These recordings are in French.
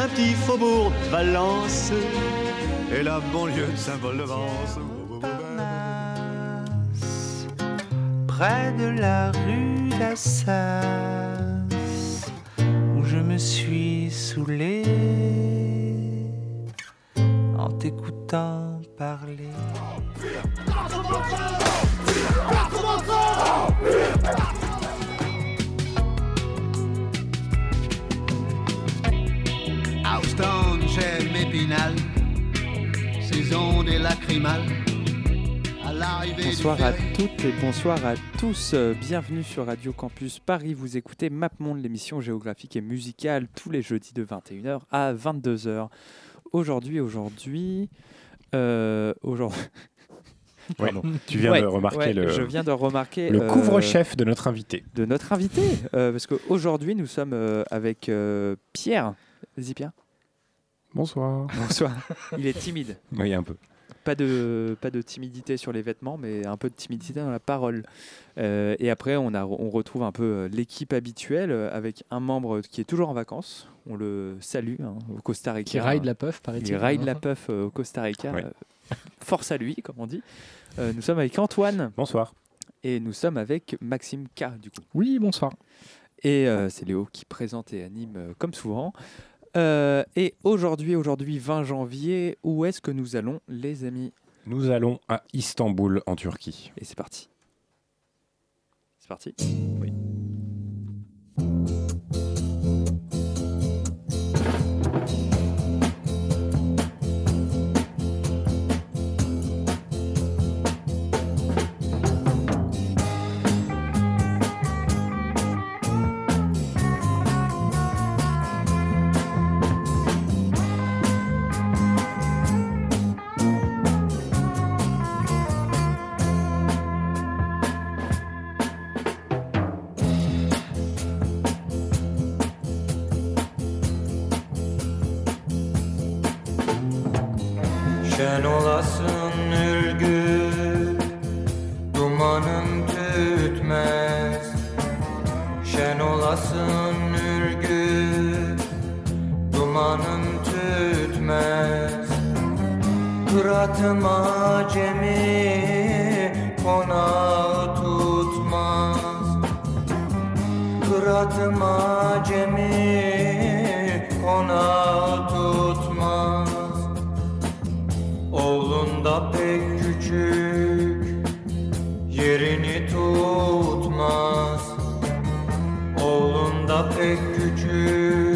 Un petit faubourg Valence et la banlieue de Saint-Paul-de-Vence. près de la rue d'Assas, où je me suis saoulé et bonsoir à tous. Euh, Bienvenue sur Radio Campus Paris. Vous écoutez MapMonde, l'émission géographique et musicale, tous les jeudis de 21h à 22h. Aujourd'hui, aujourd'hui, euh, aujourd'hui. Ouais, tu viens Ouais, de remarquer ouais, le, Je viens de remarquer le euh, couvre-chef de notre invité. de notre invité, euh, parce qu'aujourd'hui nous sommes euh, avec euh, Pierre. Vas-y Pierre. Bonsoir. Bonsoir. Il est timide. Oui, un peu. Pas de, pas de timidité sur les vêtements, mais un peu de timidité dans la parole. Euh, et après, on, a, on retrouve un peu euh, l'équipe habituelle euh, avec un membre qui est toujours en vacances. On le salue hein, au Costa Rica. Qui raille de la puff, paraît-il. Il raille de la puff euh, au Costa Rica. Ouais. Force à lui, comme on dit. Euh, nous sommes avec Antoine Bonsoir. et nous sommes avec Maxime K, du coup. Oui, bonsoir. Et euh, c'est Léo qui présente et anime euh, comme souvent. Euh, et aujourd'hui, aujourd'hui 20 janvier, où est-ce que nous allons, les amis Nous allons à Istanbul, en Turquie. Et c'est parti. C'est parti? Şen en küçük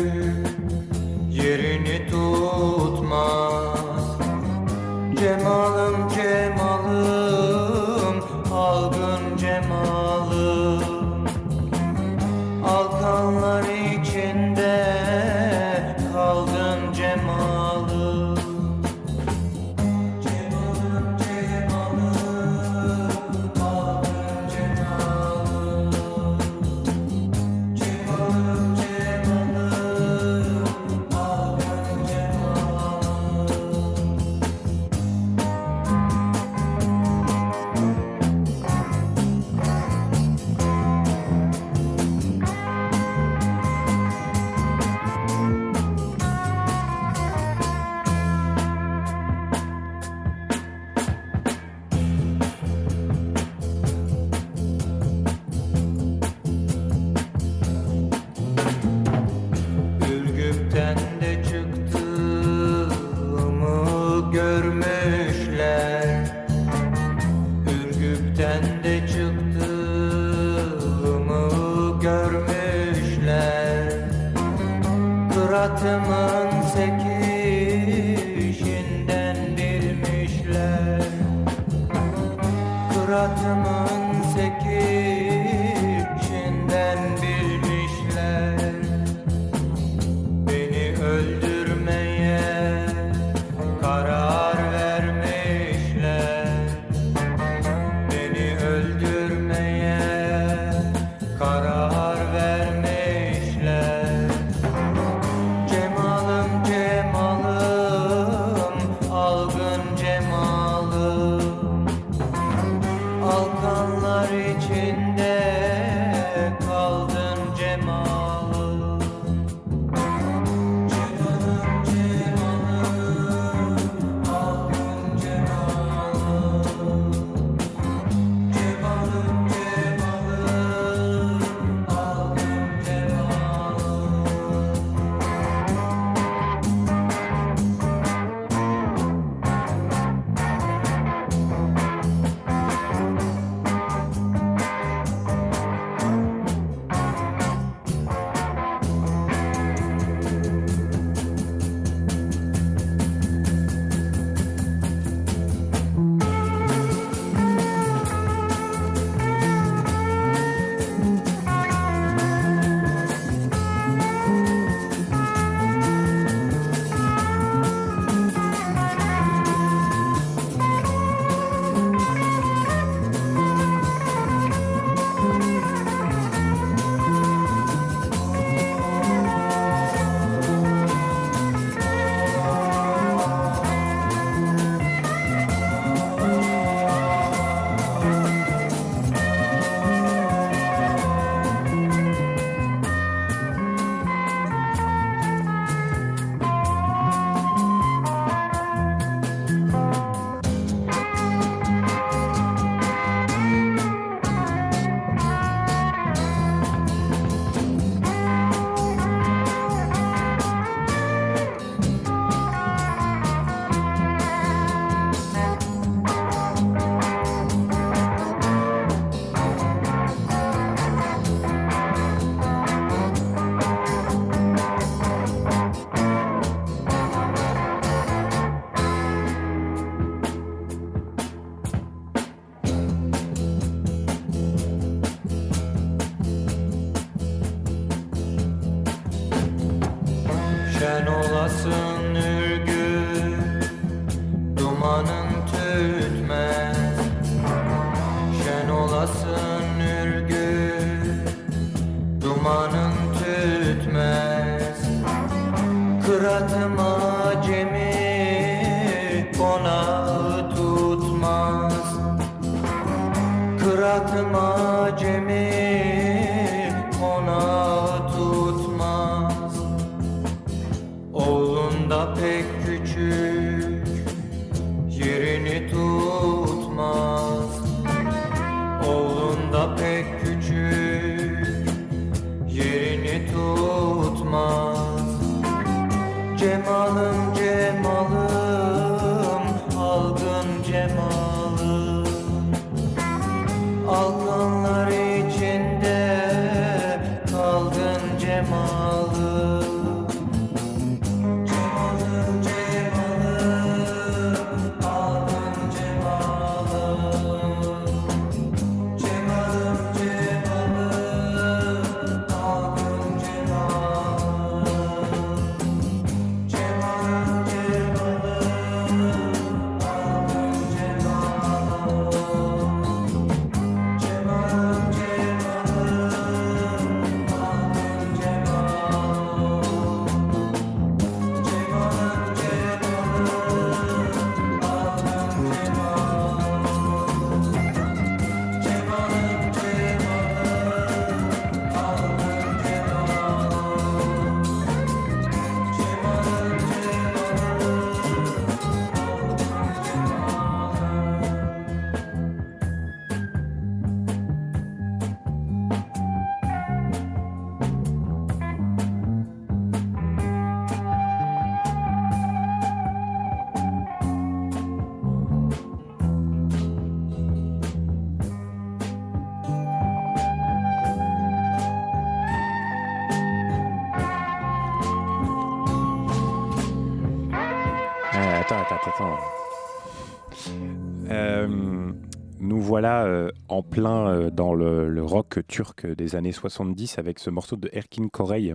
euh, en plein euh, dans le, rock turc des années 70 avec ce morceau de Erkin Korey,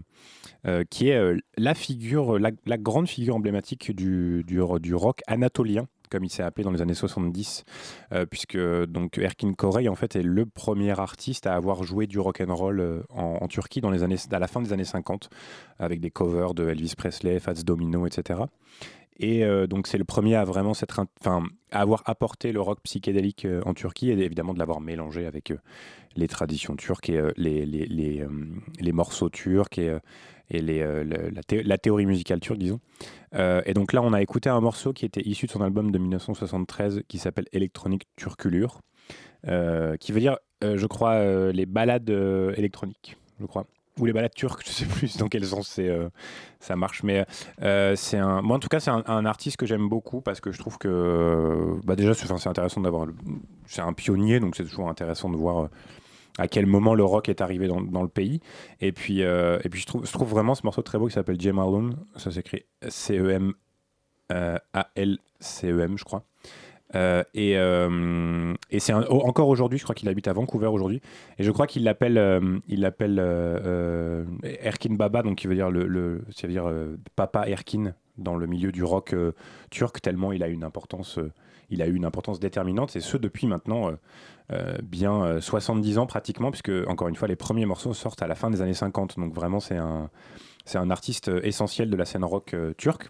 euh, qui est la figure, la, grande figure emblématique du, du, rock anatolien, comme il s'est appelé dans les années 70, euh, puisque donc Erkin Korey en fait est le premier artiste à avoir joué du rock and roll en, en Turquie dans les années, à la fin des années 50, avec des covers de Elvis Presley, Fats Domino, etc. Et euh, donc c'est le premier à vraiment s'être, enfin, à avoir apporté le rock psychédélique euh, en Turquie et évidemment de l'avoir mélangé avec euh, les traditions turques et les, les, les, morceaux turcs et, et les, le- la, thé- la théorie musicale turque, disons. Et donc là, on a écouté un morceau qui était issu de son album de 1973 qui s'appelle Electronic Turculure, qui veut dire, je crois, les balades électroniques, je crois. Ou les balades turques, je sais plus dans quel sens euh, ça marche. Mais euh, c'est un, moi, en tout cas, c'est un, artiste que j'aime beaucoup parce que je trouve que, euh, bah déjà, c'est, intéressant d'avoir. C'est un pionnier, donc c'est toujours intéressant de voir à quel moment le rock est arrivé dans, le pays. Et puis, et puis je, trouve, je trouve vraiment ce morceau très beau qui s'appelle Jem Alone. Ça s'écrit C-E-M. euh, A-L-C-E-M, je crois. Euh, et euh, et c'est encore aujourd'hui, je crois qu'il habite à Vancouver aujourd'hui. Et je crois qu'il l'appelle, euh, il l'appelle Erkin Baba, donc qui veut dire le, le ça veut dire Papa Erkin dans le milieu du rock turc, tellement il a une importance, il a eu une importance déterminante. Et ce depuis maintenant bien euh, 70 ans pratiquement, puisque encore une fois les premiers morceaux sortent à la fin des années 50. Donc vraiment c'est un c'est un artiste essentiel de la scène rock turque.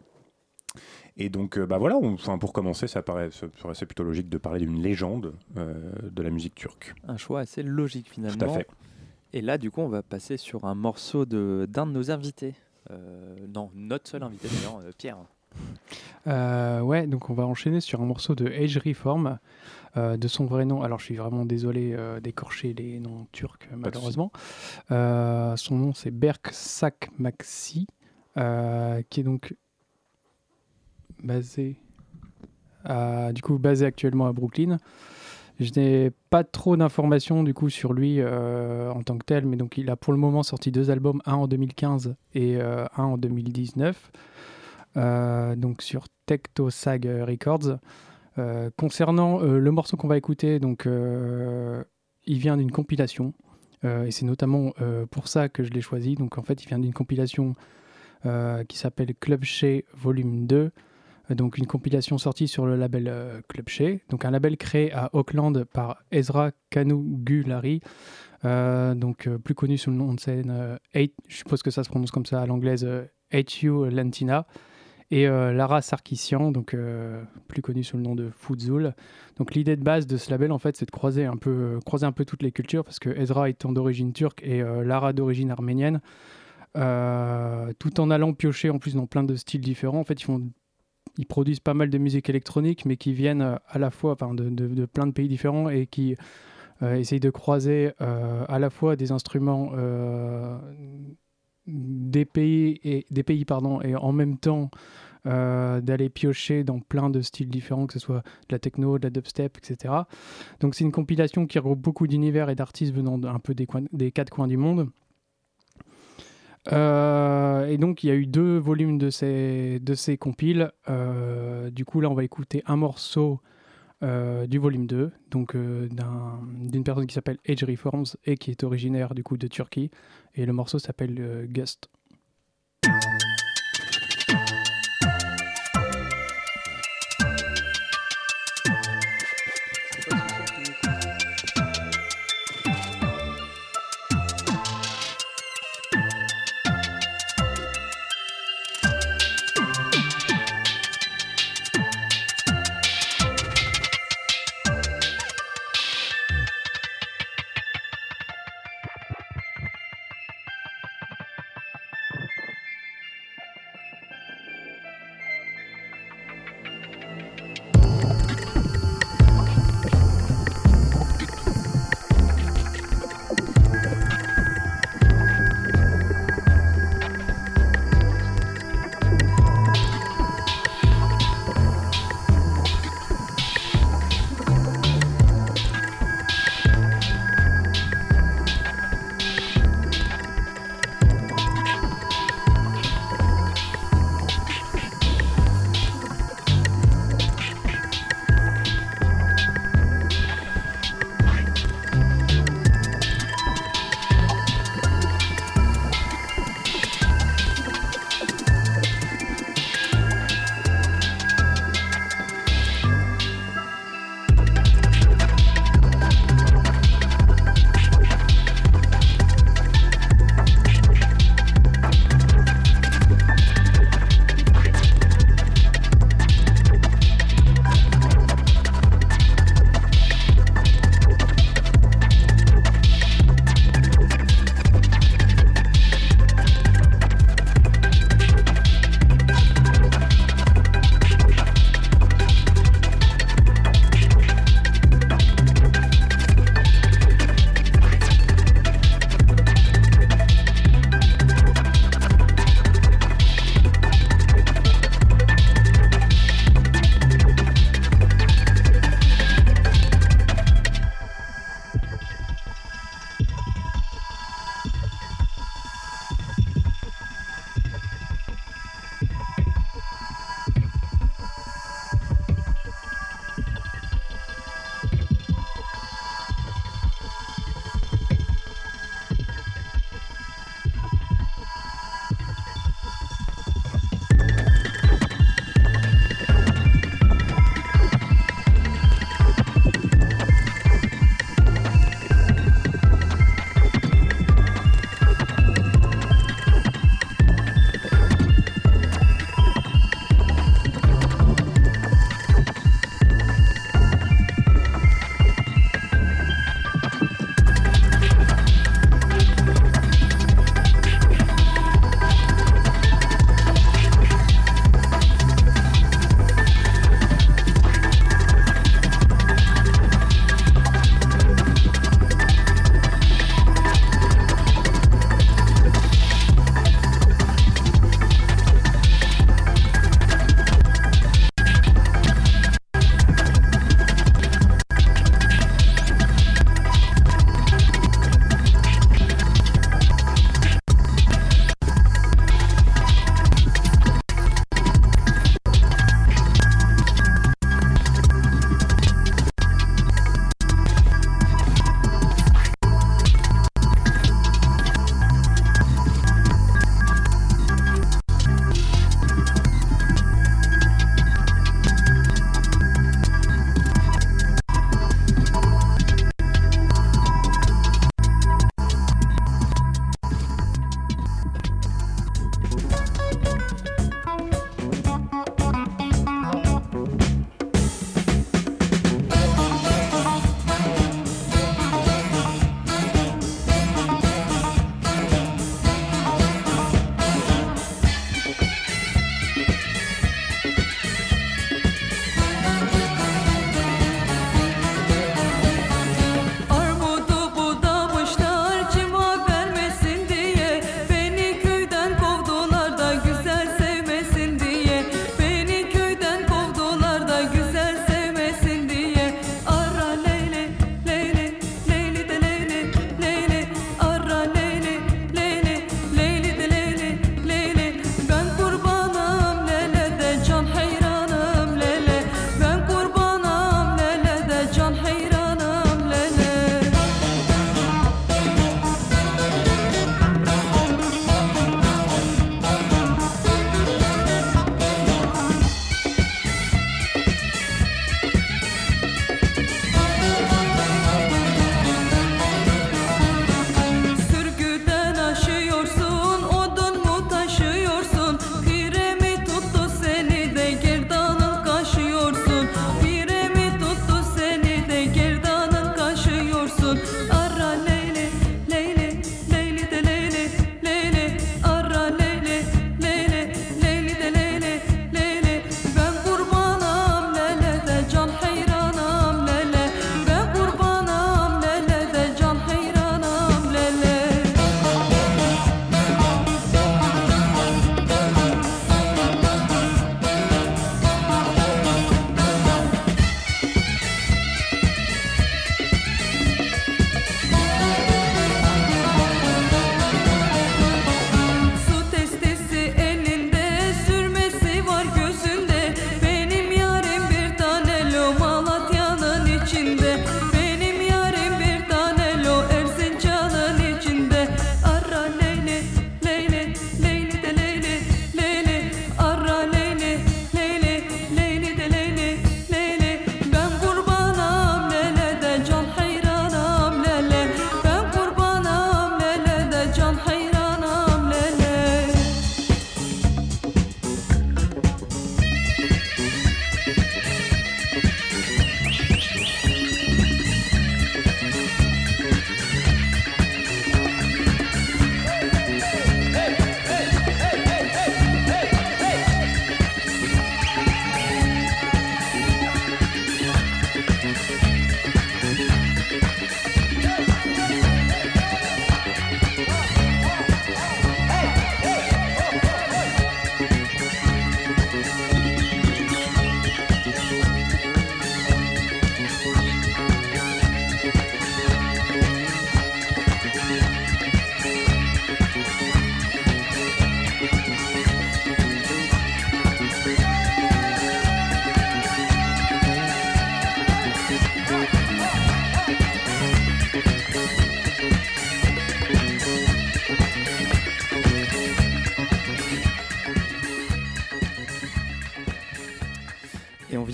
Et donc, euh, bah voilà, on- enfin, pour commencer, ça paraît, ça paraissait plutôt logique de parler d'une légende euh, de la musique turque. Un choix assez logique finalement. Tout à fait. Et là, du coup, on va passer sur un morceau de d'un de nos invités. Euh, non, notre seul invité d'ailleurs, euh, Pierre. Euh, ouais, donc on va enchaîner sur un morceau de Age Reform, euh, de son vrai nom. Alors je suis vraiment désolé euh, d'écorcher les noms turcs, malheureusement. Euh, son nom c'est Berk Sakmaksi, euh, qui est donc basé, à- du coup basé actuellement à Brooklyn. Je n'ai pas trop d'informations du coup sur lui euh, en tant que tel, mais donc il a pour le moment sorti deux albums, un en 2015 et euh, un en 2019 euh, donc sur Tectosag Records. Euh, concernant le morceau qu'on va écouter, donc il vient d'une compilation et c'est notamment pour ça que je l'ai choisi. Donc en fait, il vient d'une compilation qui s'appelle Club Shea Volume 2. Euh, Donc une compilation sortie sur le label euh, Club Shea, donc un label créé à Auckland par Ezra Kanugulari, euh, donc euh, plus connu sous le nom de scène H- je suppose que ça se prononce comme ça à l'anglaise H.U. Lantina et Lara Sarkissian, donc plus connue sous le nom de Foodzul. Donc l'idée de base de ce label, en fait, c'est de croiser un peu, croiser un peu toutes les cultures, parce que Ezra étant d'origine turque et Lara d'origine arménienne, tout en allant piocher en plus dans plein de styles différents. En fait, ils font ils produisent pas mal de musique électronique, mais qui viennent euh, à la fois enfin, de, de- plein de pays différents et qui euh, essayent de croiser euh, à la fois des instruments euh, des pays et des pays pardon et en même temps d'aller piocher dans plein de styles différents, que ce soit de la techno, de la dubstep, etc. Donc c'est une compilation qui regroupe beaucoup d'univers et d'artistes venant d'un peu des quatre coins du monde. Euh, et donc il y a eu deux volumes de ces, de ces compiles. Euh, du coup là on va écouter un morceau euh, du volume 2, donc d'un- d'une personne qui s'appelle Age Reforms et qui est originaire du coup de Turquie. Et le morceau s'appelle. Gust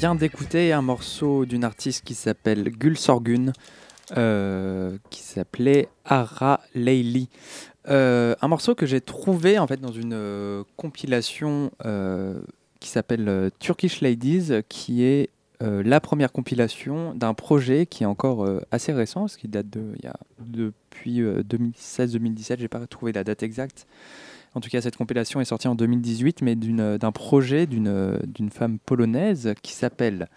d'écouter un morceau d'une artiste qui s'appelle Gul Sorgun, euh, qui s'appelait Ara Leili. Euh, un morceau que j'ai trouvé en fait dans une euh, compilation qui s'appelle Turkish Ladies, qui est la première compilation d'un projet qui est encore assez récent, parce qu'il date de, il y a, depuis euh, 2016-2017, j'ai pas trouvé la date exacte. En tout cas, cette compilation est sortie en 2018, mais euh, d'un projet d'une euh, d'une femme polonaise qui s'appelle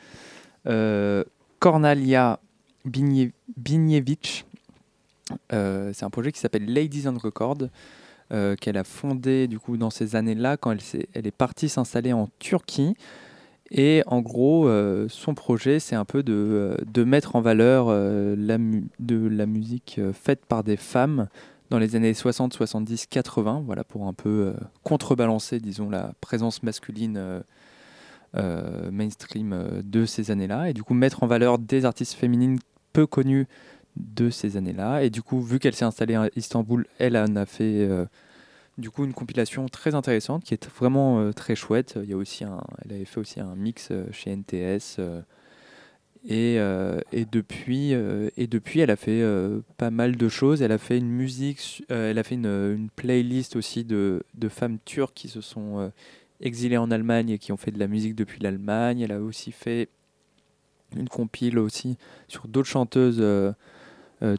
euh, Kornalia Binie- Biniewicz. C'est un projet qui s'appelle Ladies on Record, qu'elle a fondé du coup dans ces années-là quand elle, est partie s'installer en Turquie. Et en gros, son projet, c'est un peu de, mettre en valeur de la musique faite par des femmes dans les années 60, 70, 80, voilà, pour un peu euh, contrebalancer, disons, la présence masculine euh, euh, mainstream de ces années-là. Et du coup, mettre en valeur des artistes féminines peu connues de ces années-là. Et du coup, vu qu'elle s'est installée à Istanbul, elle en a fait du coup une compilation très intéressante qui est vraiment très chouette. Il y a aussi elle avait fait aussi un mix chez NTS. Euh, et, depuis, euh, et depuis, elle a fait euh, pas mal de choses. Elle a fait une musique, elle a fait une, playlist aussi de, de femmes turques qui se sont exilées en Allemagne et qui ont fait de la musique depuis l'Allemagne. Elle a aussi fait une compile aussi sur d'autres chanteuses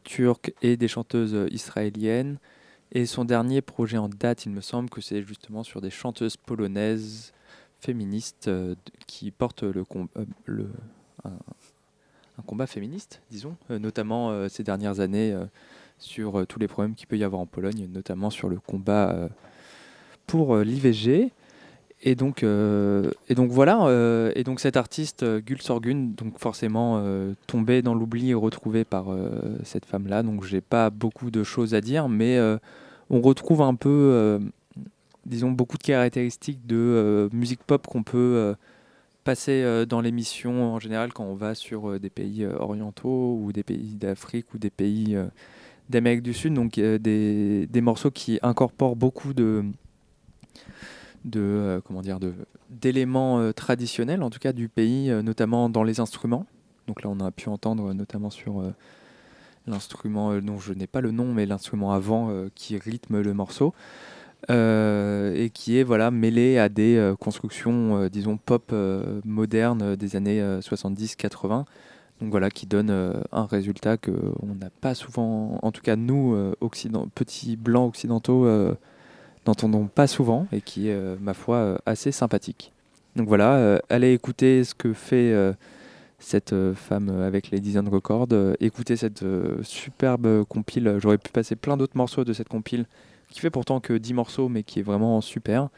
turques et des chanteuses israéliennes. Et son dernier projet en date, il me semble que c'est justement sur des chanteuses polonaises féministes qui portent le, le un combat féministe, disons, euh, notamment euh, ces dernières années euh, sur tous les problèmes qu'il peut y avoir en Pologne, notamment sur le combat pour l'IVG. Et donc, et donc voilà, et donc cet artiste Gül Sorgun, donc forcément euh, tombé dans l'oubli et retrouvé par cette femme-là. Donc j'ai pas beaucoup de choses à dire, mais on retrouve un peu, disons, beaucoup de caractéristiques de musique pop qu'on peut passer euh, dans l'émission en général quand on va sur euh, des pays euh, orientaux ou des pays d'Afrique ou des pays d'Amérique du Sud. Donc des, des morceaux qui incorporent beaucoup de de comment dire de d'éléments traditionnels en tout cas du pays notamment dans les instruments donc là on a pu entendre notamment sur l'instrument dont je n'ai pas le nom mais l'instrument avant qui rythme le morceau et qui est voilà mêlé à des euh, constructions euh, disons pop euh, modernes euh, des années 70-80 donc voilà qui donne euh, un résultat que on n'a pas souvent en tout cas nous euh, petits blancs occidentaux euh, n'entendons pas souvent et qui est, euh, ma foi, euh, assez sympathique. Donc voilà, euh, allez écouter ce que fait euh, cette euh, femme euh, avec les Design Records. euh, écoutez cette euh, superbe compile. J'aurais pu passer plein d'autres morceaux de cette compile qui fait pourtant que 10 morceaux mais qui est vraiment super.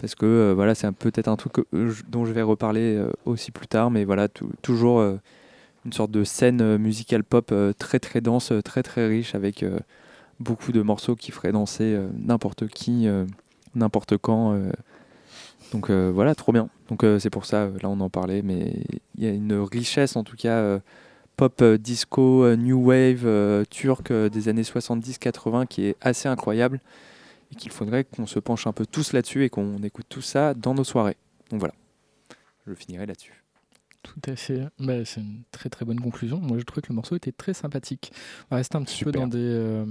Parce que euh, voilà, c'est peut-être un truc euh, dont je vais reparler euh, aussi plus tard, mais voilà, tou- toujours une sorte de scène musicale pop très très dense, très très riche avec beaucoup de morceaux qui feraient danser n'importe qui, n'importe quand. Donc voilà, trop bien. Donc c'est pour ça, là on en parlait, mais il y a une richesse en tout cas pop, euh, disco, euh, new wave, euh, turc des années 70-80 qui est assez incroyable et qu'il faudrait qu'on se penche un peu tous là-dessus et qu'on écoute tout ça dans nos soirées. Donc voilà, je finirai là-dessus. Tout à fait. Bah, c'est une très très bonne conclusion. Moi, je trouvais que le morceau était très sympathique. On va rester un petit peu dans des, euh,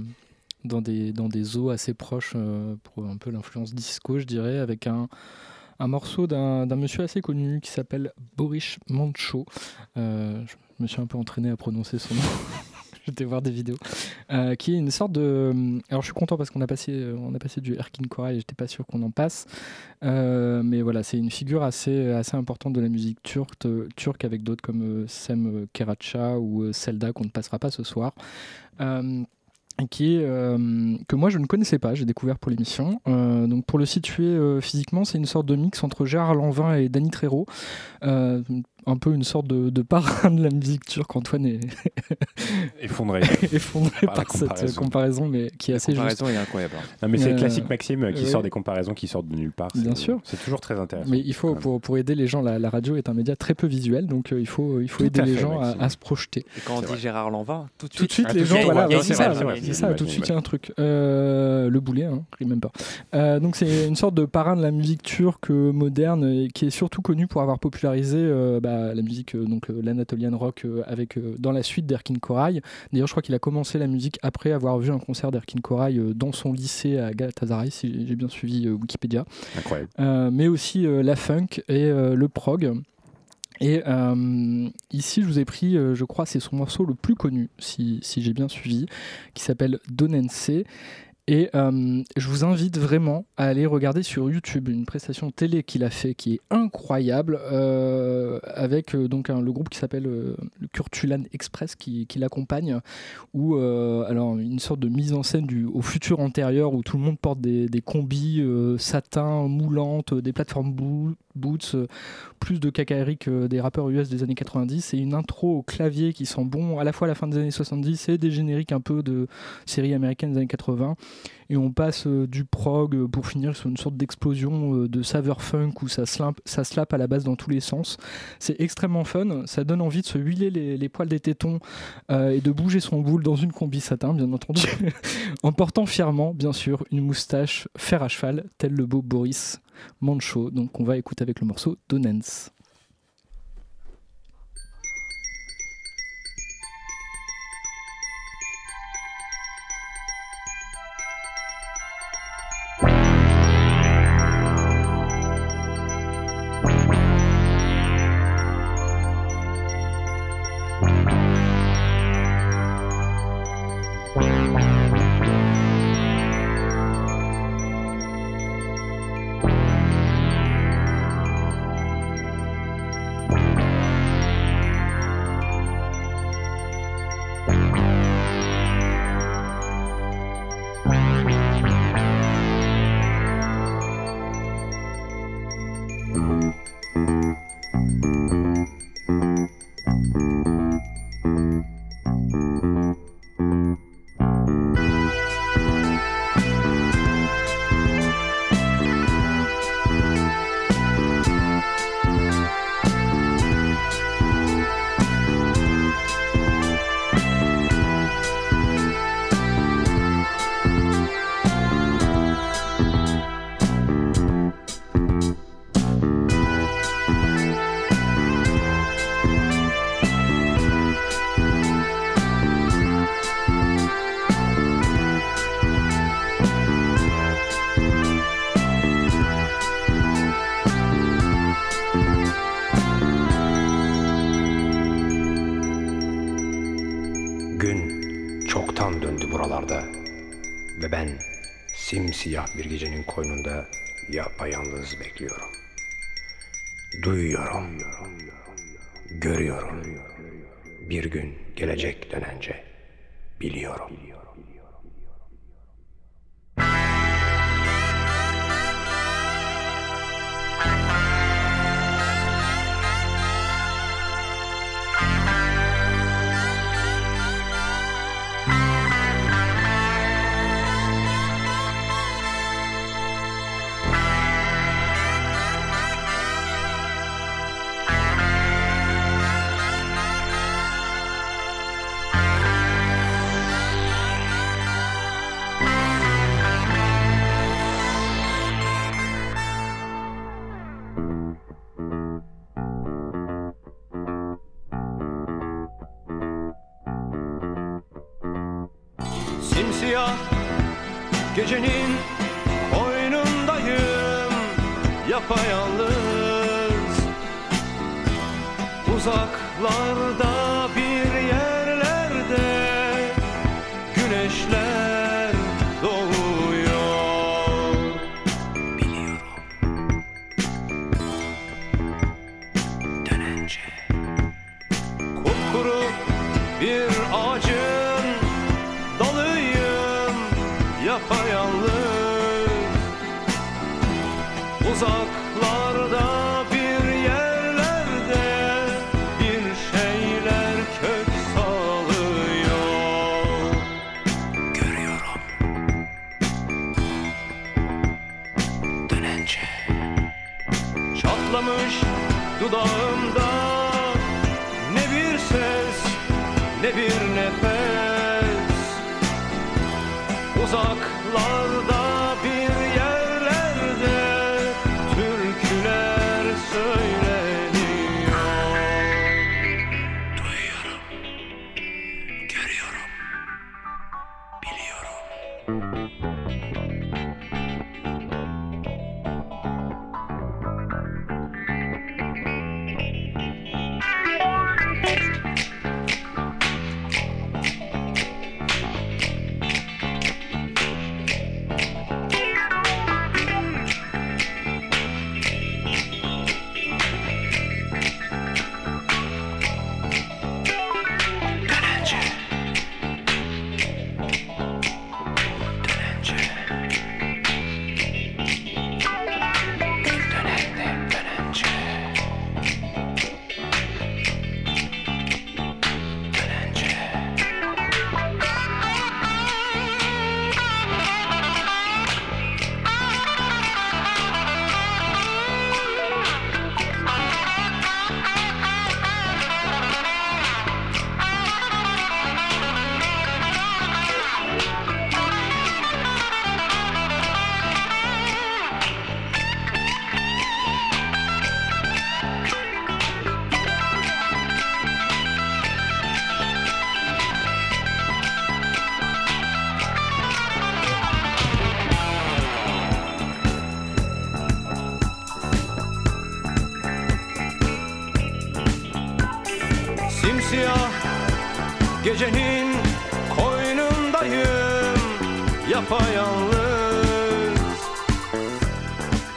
dans des, dans des eaux assez proches euh, pour un peu l'influence disco, je dirais, avec un, un morceau d'un d'un monsieur assez connu qui s'appelle Boris Mancho. Euh, je me suis un peu entraîné à prononcer son nom. J'étais voir des vidéos. Euh, qui est une sorte de. Alors, je suis content parce qu'on a passé, euh, on a passé du Erkin Koray et j'étais pas sûr qu'on en passe. Euh, mais voilà, c'est une figure assez, assez importante de la musique turque, euh, turque avec d'autres comme euh, Sem euh, Keracha ou euh, Selda qu'on ne passera pas ce soir. Euh, qui est, euh, que moi je ne connaissais pas, j'ai découvert pour l'émission. Euh, donc pour le situer euh, physiquement, c'est une sorte de mix entre Gérard Lanvin et Danny Trejo. Un peu une sorte de, de parrain de la musique turque. Antoine est Effondré. effondré Par la par, cette comparaison. comparaison, mais qui est La assez juste. comparaison est incroyable. hein. Non, mais c'est le Euh, classique Maxime qui ouais. sort des comparaisons qui sortent de nulle part. Bien sûr. C'est toujours très intéressant. Mais il faut, même. pour, pour aider les gens, la, la radio est un média très peu visuel, donc euh, il faut, il faut Tout aider les fait, gens à, se projeter. Et quand on dit vrai. Gérard Lanvin, tout de Tout de suite, suite, Ah, les gens, voilà, il y a ouais, une c'est ça, tout de suite, il y a un truc. Euh, le boulet, hein, remember. Euh, donc c'est une sorte de parrain de la musique turque moderne qui est surtout connu pour avoir popularisé la musique, euh, donc euh, l'Anatolian rock euh, avec dans la suite d'Erkin Koray. D'ailleurs, je crois qu'il a commencé la musique après avoir vu un concert d'Erkin Koray dans son lycée à Galatasaray, si j'ai bien suivi Wikipédia. Incroyable. Mais aussi la funk et le prog. Et euh, ici, je vous ai pris, euh, je crois, c'est son morceau le plus connu, si, si j'ai bien suivi, qui s'appelle Donense. Et euh, je vous invite vraiment à aller regarder sur YouTube une prestation télé qu'il a fait qui est incroyable euh, avec euh, donc le groupe qui s'appelle le Kurtulan Express qui, l'accompagne où alors une sorte de mise en scène du, au futur antérieur où tout le monde porte des, combis euh, satin moulantes, des plateformes boo- boots, euh, plus de cacaillerie que des rappeurs US des années 90 et une intro au clavier qui sent bon à la fois à la fin des années 70 et des génériques un peu de séries américaines des années 80 et on passe euh, du prog euh, pour finir sur une sorte d'explosion euh, de saveur funk où ça slap, à la base dans tous les sens. C'est extrêmement fun, ça donne envie de se huiler les, poils des tétons et de bouger son boule dans une combi satin, bien entendu, en portant fièrement, bien sûr, une moustache fer à cheval, tel le beau Boris Mancho. Donc on va écouter avec le morceau Donens. Duyuyorum, görüyorum. Bir gün gelecek dönence biliyorum.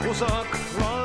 uzak, uzak.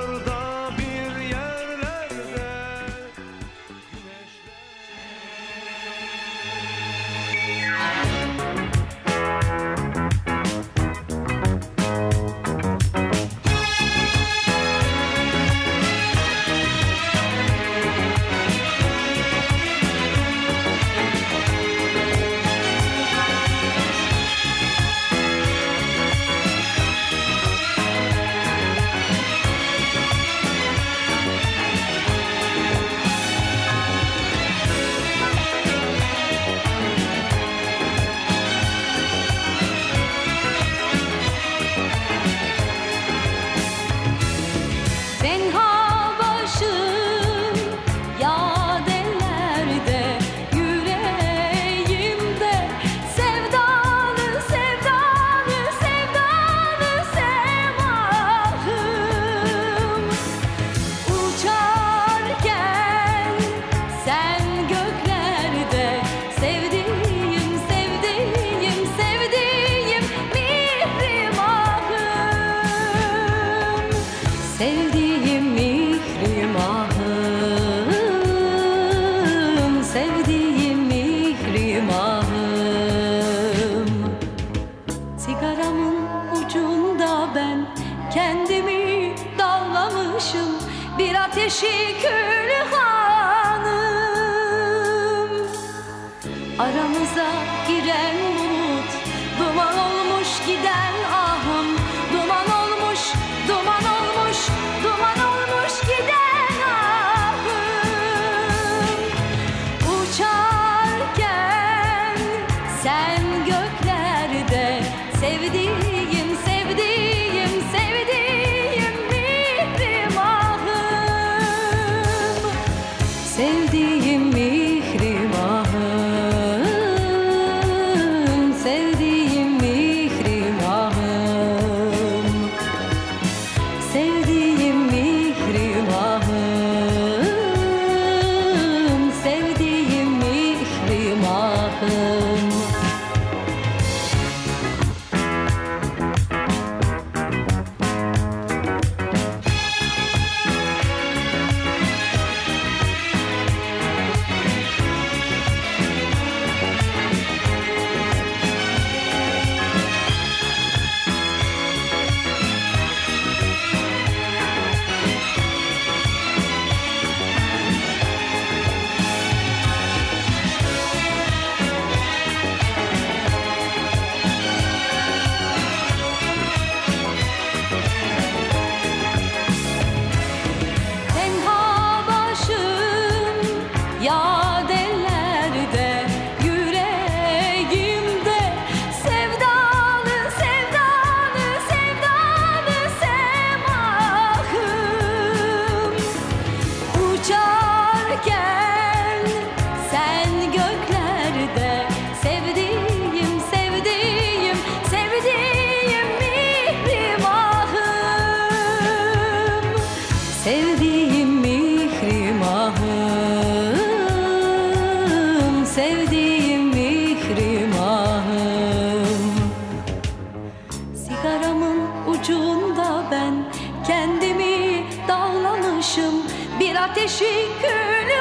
ateşi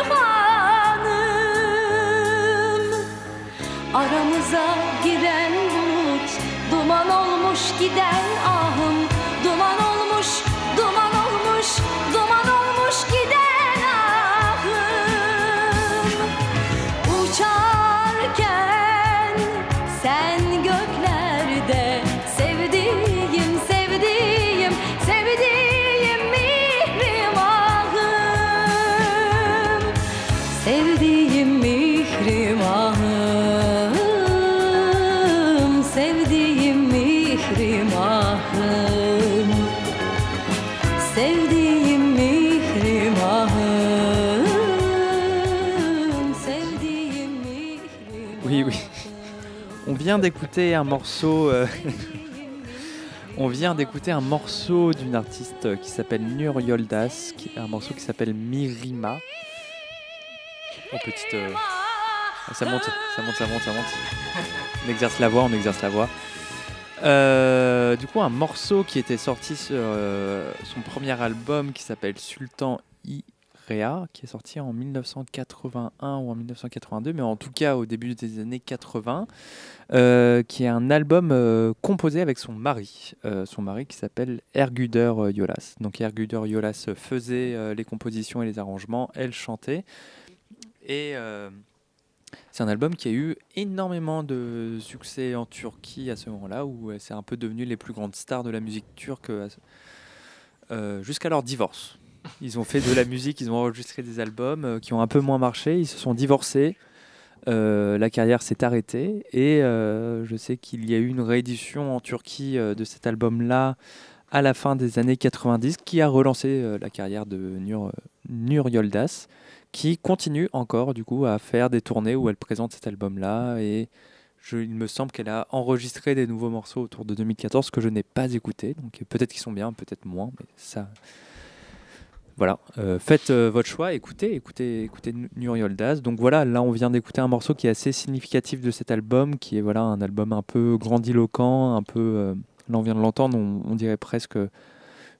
Hanım. Aramıza giren bulut Duman olmuş gider. D'écouter un morceau. euh, On vient d'écouter un morceau d'une artiste qui s'appelle Nur Yoldas, un morceau qui s'appelle Mirima. Oh petite. euh, ah, Ça monte, ça monte, ça monte, ça monte. On exerce la voix, on exerce la voix. Euh, du coup, un morceau qui était sorti sur son premier album qui s'appelle Sultan Irea, qui est sorti en 1981 ou en 1982, mais en tout cas au début des années 80, euh, qui est un album euh, composé avec son mari, euh, son mari qui s'appelle Erguder Yolas. Donc Erguder Yolas faisait les compositions et les arrangements, elle chantait. Et c'est un album qui a eu énormément de succès en Turquie à ce moment-là, où c'est un peu devenu les plus grandes stars de la musique turque jusqu'à leur divorce. Ils ont fait de la musique, ils ont enregistré des albums euh, qui ont un peu moins marché, ils se sont divorcés. Euh, la carrière s'est arrêtée. Et euh, je sais qu'il y a eu une réédition en Turquie de cet album-là à la fin des années 90 qui a relancé la carrière de Nur, Nur Yoldas qui continue encore du coup à faire des tournées où elle présente cet album-là. Et il me semble qu'elle a enregistré des nouveaux morceaux autour de 2014 que je n'ai pas écoutés. Donc peut-être qu'ils sont bien peut-être moins mais ça voilà, euh, faites euh, votre choix, écoutez, écoutez, écoutez Nuriol Daz. Donc voilà, là on vient d'écouter un morceau qui est assez significatif de cet album, qui est voilà un album un peu grandiloquent, un peu, euh, là on vient de l'entendre, on, on dirait presque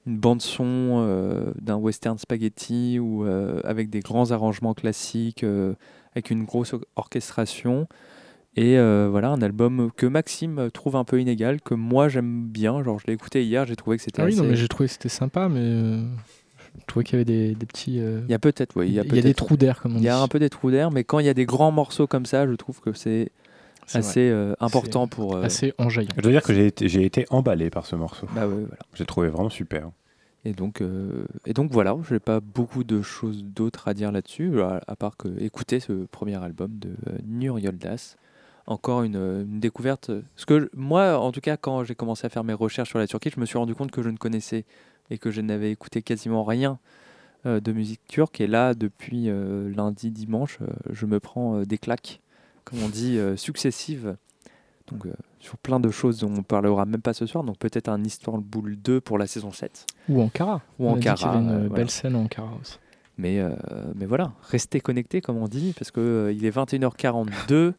une bande son d'un western spaghetti ou avec des grands arrangements classiques, avec une grosse or- orchestration. Et voilà, un album que Maxime trouve un peu inégal, que moi j'aime bien. Genre, je l'ai écouté hier, j'ai trouvé que c'était Ah oui, non, mais j'ai trouvé que c'était sympa, mais je trouvais qu'il y avait des, des petits. euh, Il y a peut-être, oui. Il y a, il y a des trous d'air, comme on Il y a dit. un peu des trous d'air, mais quand il y a des grands morceaux comme ça, je trouve que c'est assez euh, important pour. euh, assez enjaillant. Je dois dire que j'ai été, j'ai été emballé par ce morceau. Bah ouais, voilà. J'ai trouvé vraiment super. Et donc, euh, et donc voilà, je n'ai pas beaucoup de choses d'autres à dire là-dessus, à, à part que écouter ce premier album de euh, Nur Yoldas. Encore une, une découverte. Parce que je- moi, en tout cas, quand j'ai commencé à faire mes recherches sur la Turquie, je me suis rendu compte que je ne connaissais et que je n'avais écouté quasiment rien euh, de musique turque. Et là, depuis euh, lundi, dimanche, euh, je me prends des claques, comme on dit, successives. Donc, euh, sur plein de choses dont on parlera même pas ce soir. Donc, peut-être un Boule 2 pour la saison 7. Ou Ankara. Ou On Ankara. une euh, belle voilà. scène en Ankara aussi. Mais, euh, mais voilà, restez connectés comme on dit, parce qu'il il est 21h42.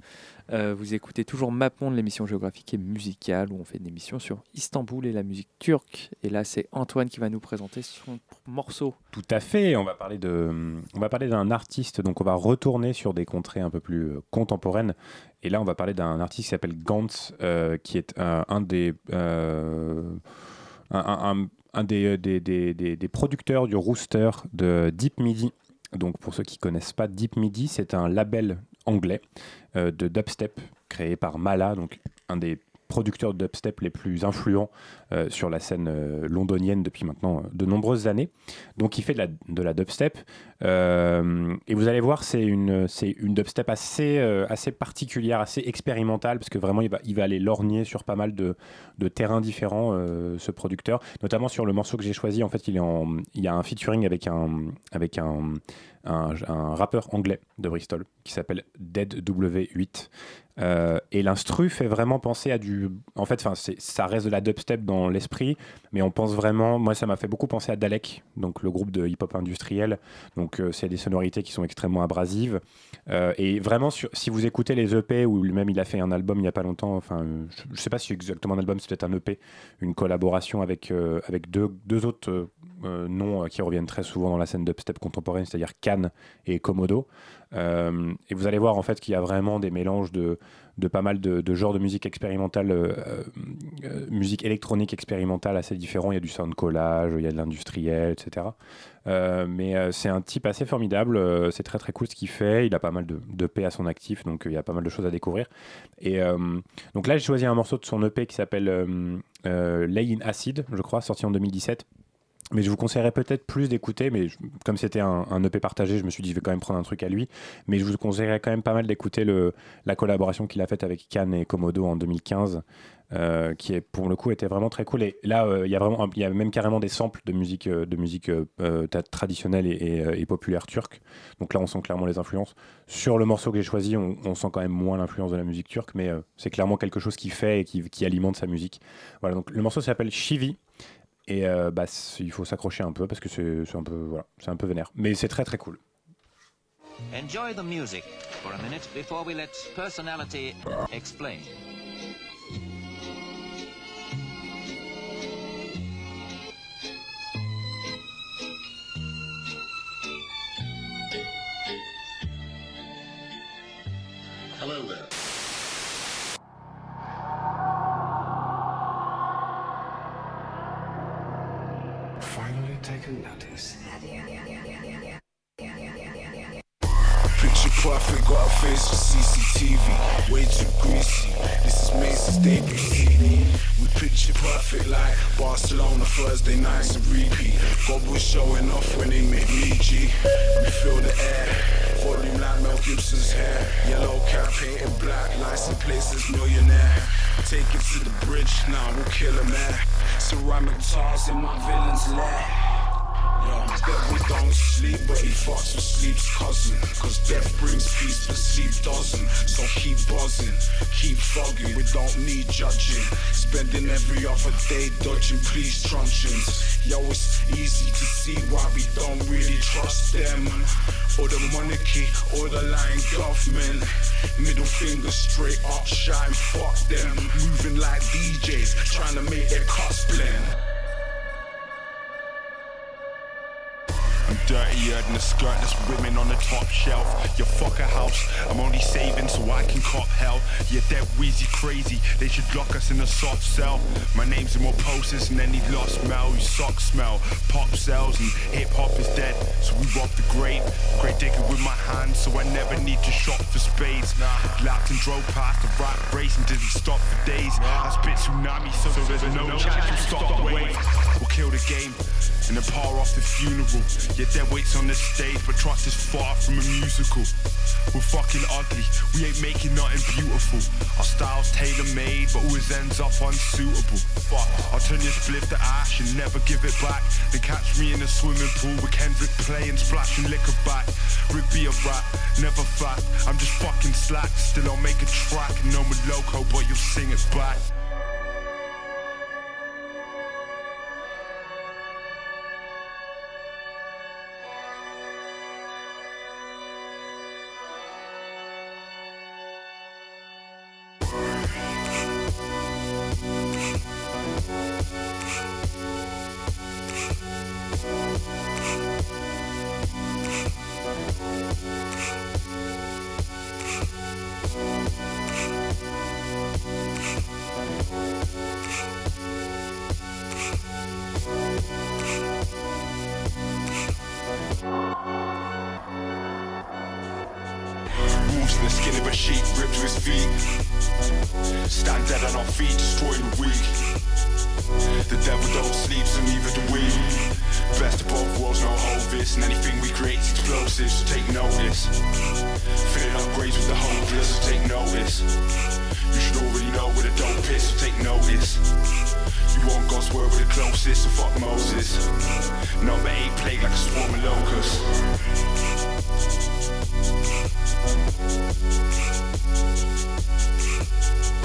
Euh, vous écoutez toujours Mapmonde, l'émission géographique et musicale, où on fait une émission sur Istanbul et la musique turque. Et là, c'est Antoine qui va nous présenter son morceau. Tout à fait. On va parler de, on va parler d'un artiste. Donc, on va retourner sur des contrées un peu plus euh, contemporaines. Et là, on va parler d'un artiste qui s'appelle Gantz, euh, qui est un des, un, des, des, des- des- producteurs du rooster de Deep Midi. Donc, pour ceux qui connaissent pas Deep Midi, c'est un label anglais euh, de dubstep créé par Mala, donc un des producteurs de dubstep les plus influents euh, sur la scène euh, londonienne depuis maintenant euh, de nombreuses années. Donc il fait de la, de la dubstep. Et vous allez voir, c'est une, une dubstep assez, assez particulière, assez expérimentale, parce que vraiment il va, il va aller lorgner sur pas mal de, de terrains différents, ce producteur. Notamment sur le morceau que j'ai choisi, en fait, il, est en, il y a un featuring avec un, avec un, un rappeur anglais de Bristol qui s'appelle Dead W8. Euh, et l'instru fait vraiment penser à du. En fait, ça reste de la dubstep dans l'esprit, mais on pense vraiment. Moi, ça m'a fait beaucoup penser à Dalek, donc le groupe de hip-hop industriel. Donc, euh, c'est des sonorités qui sont extrêmement abrasives. Euh, et vraiment, si vous écoutez les EP, ou lui-même il a fait un album il n'y a pas longtemps, enfin, je ne sais pas si exactement un album, c'est peut-être un EP, une collaboration avec, euh, avec deux, deux autres euh, noms euh, qui reviennent très souvent dans la scène dubstep contemporaine, c'est-à-dire Cannes et Komodo. Euh, et vous allez voir en fait qu'il y a vraiment des mélanges de, pas mal de, genres de musique expérimentale, musique électronique expérimentale assez différents. Il y a du sound collage, il y a de l'industriel, etc. Mais c'est un type assez formidable. c'est très très cool ce qu'il fait. Il a pas mal de, de à son actif, donc il y a pas mal de choses à découvrir. Et donc là, j'ai choisi un morceau de son EP qui s'appelle Lay in Acid, je crois, sorti en 2017. Mais je vous conseillerais peut-être plus d'écouter, mais comme c'était un, EP partagé, je me suis dit je vais quand même prendre un truc à lui. Mais je vous conseillerais quand même pas mal d'écouter la collaboration qu'il a faite avec Cannes et Komodo en 2015, euh, qui est pour le coup était vraiment très cool. Et là, euh, il y a y a même carrément des samples de musique, euh, de musique traditionnelle et, populaire turque. Donc là, on sent clairement les influences. Sur le morceau que j'ai choisi, on, sent quand même moins l'influence de la musique turque, mais c'est clairement quelque chose qu'il fait et qui, qui alimente sa musique. Voilà. Donc le morceau s'appelle Shivi. Et euh, bah, il faut s'accrocher un peu parce que c'est c'est un peu voilà, c'est un peu vénère, mais c'est très très cool. Enjoy the music for a minute before we let personality explain. Hello there. Face for CCTV. Way too greasy. This is Mason's debut. We picture perfect like Barcelona Thursday nights and repeat. God was showing off when they made me G. We feel the air. Volume like Mel Gibson's hair. Yellow cap painted black. License places millionaire. Take it to the bridge, now we'll kill a man. Ceramic tiles in my villain's lair. Devil don't sleep, but he fucks with sleep's cousin. Cause death brings peace, but sleep doesn't. So keep buzzing, keep fogging, we don't need judging. Spending every other day dodging police truncheons. Yo, it's easy to see why we don't really trust them. Or the monarchy, or the lying government. Middle finger straight up, shine, fuck them. Moving like DJs, trying to make their cuts blend. Dirtier than a skirtless women on the top shelf. You fuck a house, I'm only saving so I can cop hell. You're dead wheezy crazy, they should lock us in a soft cell. My name's in more posters than any lost Mel. You socks smell, pop sells and hip hop is dead. So we rob the grave. Great digger with my hands, so I never need to shop for spades. Lapped and drove past the rat race and didn't stop for days. I spit tsunami, so, there's no chance to stop the wave. Kill the game and then par off the funeral. Your dead weight's on the stage, but trust is far from a musical. We're fucking ugly, we ain't making nothing beautiful. Our style's tailor made, but always ends up unsuitable. Fuck, I'll turn your spliff to ash and never give it back. Then catch me in a swimming pool with Kendrick playing, splashing liquor back. Rick be a rat, never fat. I'm just fucking slack. Still I'll make a track, and no more loco, but you'll sing it back. Feet, the weak. The devil don't sleep, so neither do we. Best of both worlds, no Hovis, and anything we create's explosive, so take notice. Filling up graves with the hopeless, so take notice. You should already know where the dope is, so take notice. You want God's word with the closest, so fuck Moses. Number eight plague like a swarm of locusts.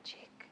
magic.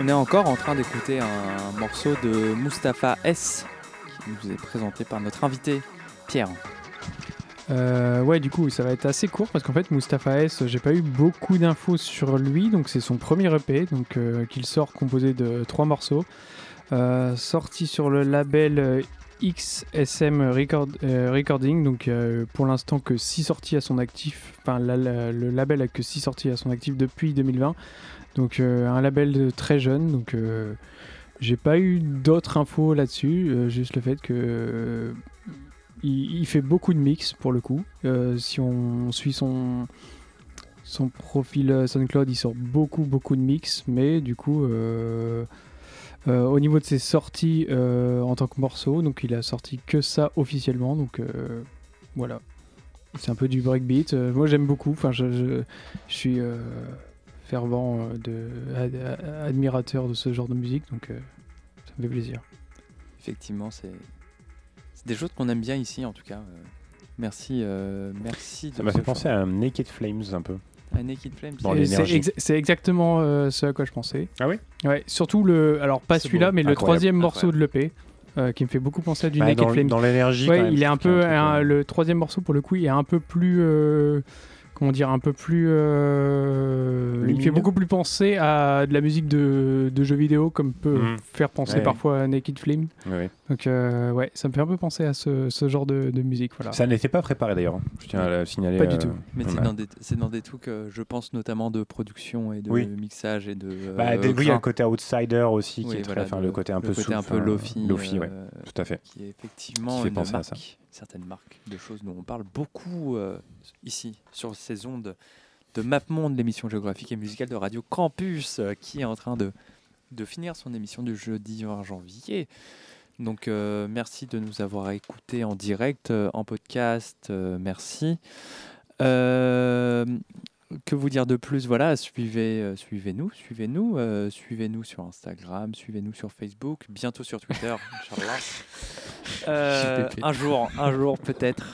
On est encore en train d'écouter un morceau de Mustapha S qui nous est présenté par notre invité Pierre. Euh, ouais, du coup, ça va être assez court parce qu'en fait, Mustapha S, j'ai pas eu beaucoup d'infos sur lui. Donc, c'est son premier EP donc, euh, qu'il sort composé de trois morceaux. Euh, sorti sur le label XSM Record, Recording. Donc, pour l'instant, que 6 sorties à son actif. Enfin, le label a que 6 sorties à son actif depuis 2020. Donc, euh, un label de très jeune. Donc, euh, j'ai pas eu d'autres infos là-dessus. euh, juste le fait que. il, fait beaucoup de mix pour le coup. Si on suit son, profil SoundCloud, il sort beaucoup, beaucoup de mix. Mais du coup, au niveau de ses sorties en tant que morceau, donc il a sorti que ça officiellement. Donc voilà. C'est un peu du breakbeat. Moi, j'aime beaucoup. Enfin, je, suis fervent euh, de, ad- ad- admirateur de ce genre de musique. Donc euh, ça me fait plaisir. Effectivement, c'est c'est des choses qu'on aime bien ici en tout cas. Euh, Merci, euh, merci. Ça m'a fait penser choix. à Naked Flames un peu. À Naked Flames. C'est exactement euh, ce à quoi je pensais. Ah oui? Ouais, surtout le. Alors, pas celui-là, mais le troisième morceau de l'EP. euh, qui me fait beaucoup penser à du Bah, Naked dans- Flames. dans l'énergie, Ouais, il est un peu. un un- le troisième morceau, pour le coup, il est un peu plus. Comment dire Un peu plus. euh, il fait beaucoup plus penser à de la musique de, de jeux vidéo, comme peut Mhm. faire penser Ouais, parfois à Naked Flame. Ouais. Donc, euh, ouais, ça me fait un peu penser à ce, ce genre de, de musique. Voilà. Ça n'était pas préparé d'ailleurs. hein. Je tiens à le signaler. Pas du euh, tout. Mais c'est a- dans, des, c'est dans des trucs, euh, je pense notamment de production et de Oui. mixage et de. euh, Bah, des- oui, il y a le côté outsider aussi, qui Oui, est très, voilà, enfin, de- le côté un peu côté soul, un peu enfin, lofi, lofi, ouais, tout à fait. Qui est effectivement Qui fait une à marque, ça. certaines marques de choses dont on parle beaucoup euh, ici sur ces ondes de MapMonde, l'émission géographique et musicale de Radio Campus, euh, qui est en train de de finir son émission du jeudi 20 janvier. Donc euh, merci de nous avoir écoutés en direct, euh, en podcast, euh, merci. Que vous dire de plus? Voilà, suivez, suivez-nous, suivez-nous, suivez-nous sur Instagram, suivez-nous sur Facebook, bientôt sur Twitter, un jour, un jour peut-être.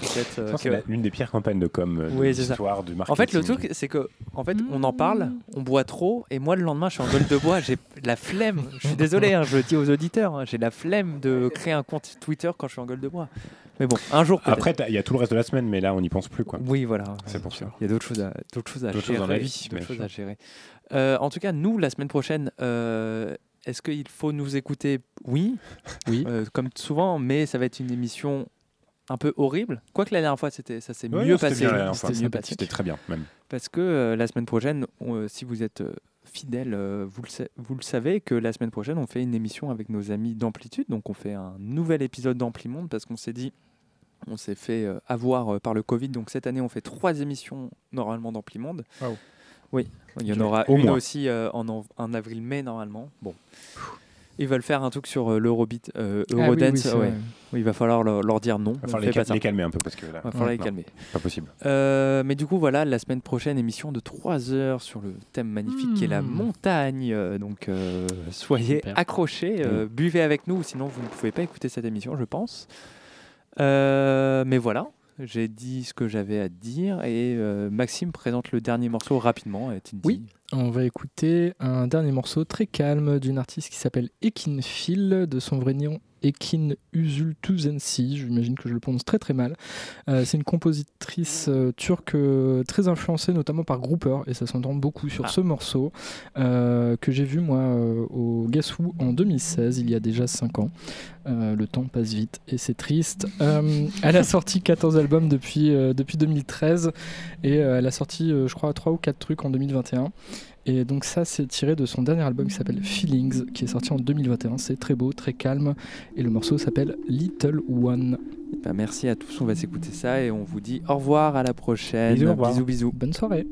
Peut-être euh, C'est l'une des pires campagnes de com euh, de oui, l'histoire du marketing. En fait, le truc, c'est que, en fait, on en parle, on boit trop, et moi, le lendemain, je suis en gueule de bois, j'ai la flemme. Je suis désolé, hein, je le dis aux auditeurs, hein, j'ai la flemme de créer un compte Twitter quand je suis en gueule de bois. Mais bon, un jour. Après, il y a tout le reste de la semaine, mais là, on n'y pense plus. Quoi. Oui, voilà. C'est pour ça. Il y a d'autres choses à, d'autres choses à gérer. choses dans la vie, d'autres bien choses sûr. à gérer. Euh, en tout cas, nous, la semaine prochaine, euh, est-ce qu'il faut nous écouter? Oui. Oui. Euh, comme souvent, mais ça va être une émission un peu horrible. Quoique la dernière fois, c'était, ça s'est Ouais, mieux passé. C'était très bien, même. Parce que euh, la semaine prochaine, on- euh, si vous êtes euh, fidèle, vous, le sa- vous le savez que la semaine prochaine, on fait une émission avec nos amis d'Amplitude. Donc, on fait un nouvel épisode d'Amplimonde parce qu'on s'est dit, on s'est fait avoir par le Covid. Donc, cette année, on fait trois émissions normalement d'Amplimonde. Waouh. Oui, il y en aura au une moins. aussi euh, en, en- en avril-mai normalement. Bon. Ils veulent faire un truc sur euh, l'Eurobeat, euh, Ah oui, Eurodance. oui, c'est ouais. vrai. Oui, il va falloir leur, leur dire non. Il va on falloir les, cal- calmer un peu parce que là, va falloir les non, calmer. Pas possible. Euh, mais du coup, voilà, la semaine prochaine, émission de 3 heures sur le thème magnifique qui est la Hmm. montagne. Euh, Donc, euh, soyez Super. accrochés, euh, buvez avec nous, sinon vous ne pouvez pas écouter cette émission, je pense. Euh, mais voilà, j'ai dit ce que j'avais à dire et euh, Maxime présente le dernier morceau rapidement. Et Oui, on va écouter un dernier morceau très calme d'une artiste qui s'appelle Ekin Phil, de son vrai nom Ekin Üzültüzensi, j'imagine que je le prononce très très mal. Euh, c'est une compositrice euh, turque euh, très influencée notamment par Grouper, et ça s'entend beaucoup sur Ah. ce morceau, que j'ai vu moi au Who en 2016, il y a déjà 5 ans. Le temps passe vite et c'est triste. Elle a sorti 14 albums depuis, depuis 2013 et elle a sorti, je crois, 3 ou 4 trucs en 2021. Et donc ça, c'est tiré de son dernier album qui s'appelle Feelings, qui est sorti en 2021. C'est très beau, très calme. Et le morceau s'appelle Little One. Bah, merci à tous, on va s'écouter ça et on vous dit au revoir à la prochaine. Bisous, bisous. bisous. Bonne soirée.